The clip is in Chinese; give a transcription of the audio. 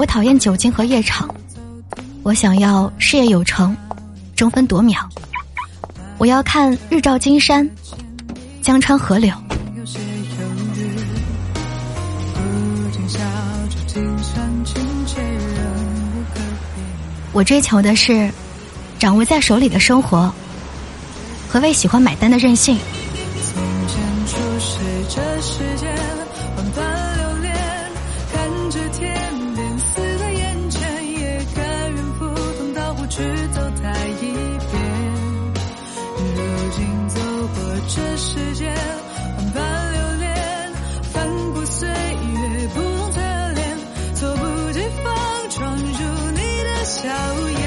我讨厌酒精和夜场，我想要事业有成，争分夺秒。我要看日照金山，江川河流。我追求的是掌握在手里的生活，和为喜欢买单的任性。去走在一边如今走过这世间万般流连翻过岁月不同侧脸措不及防闯入你的笑颜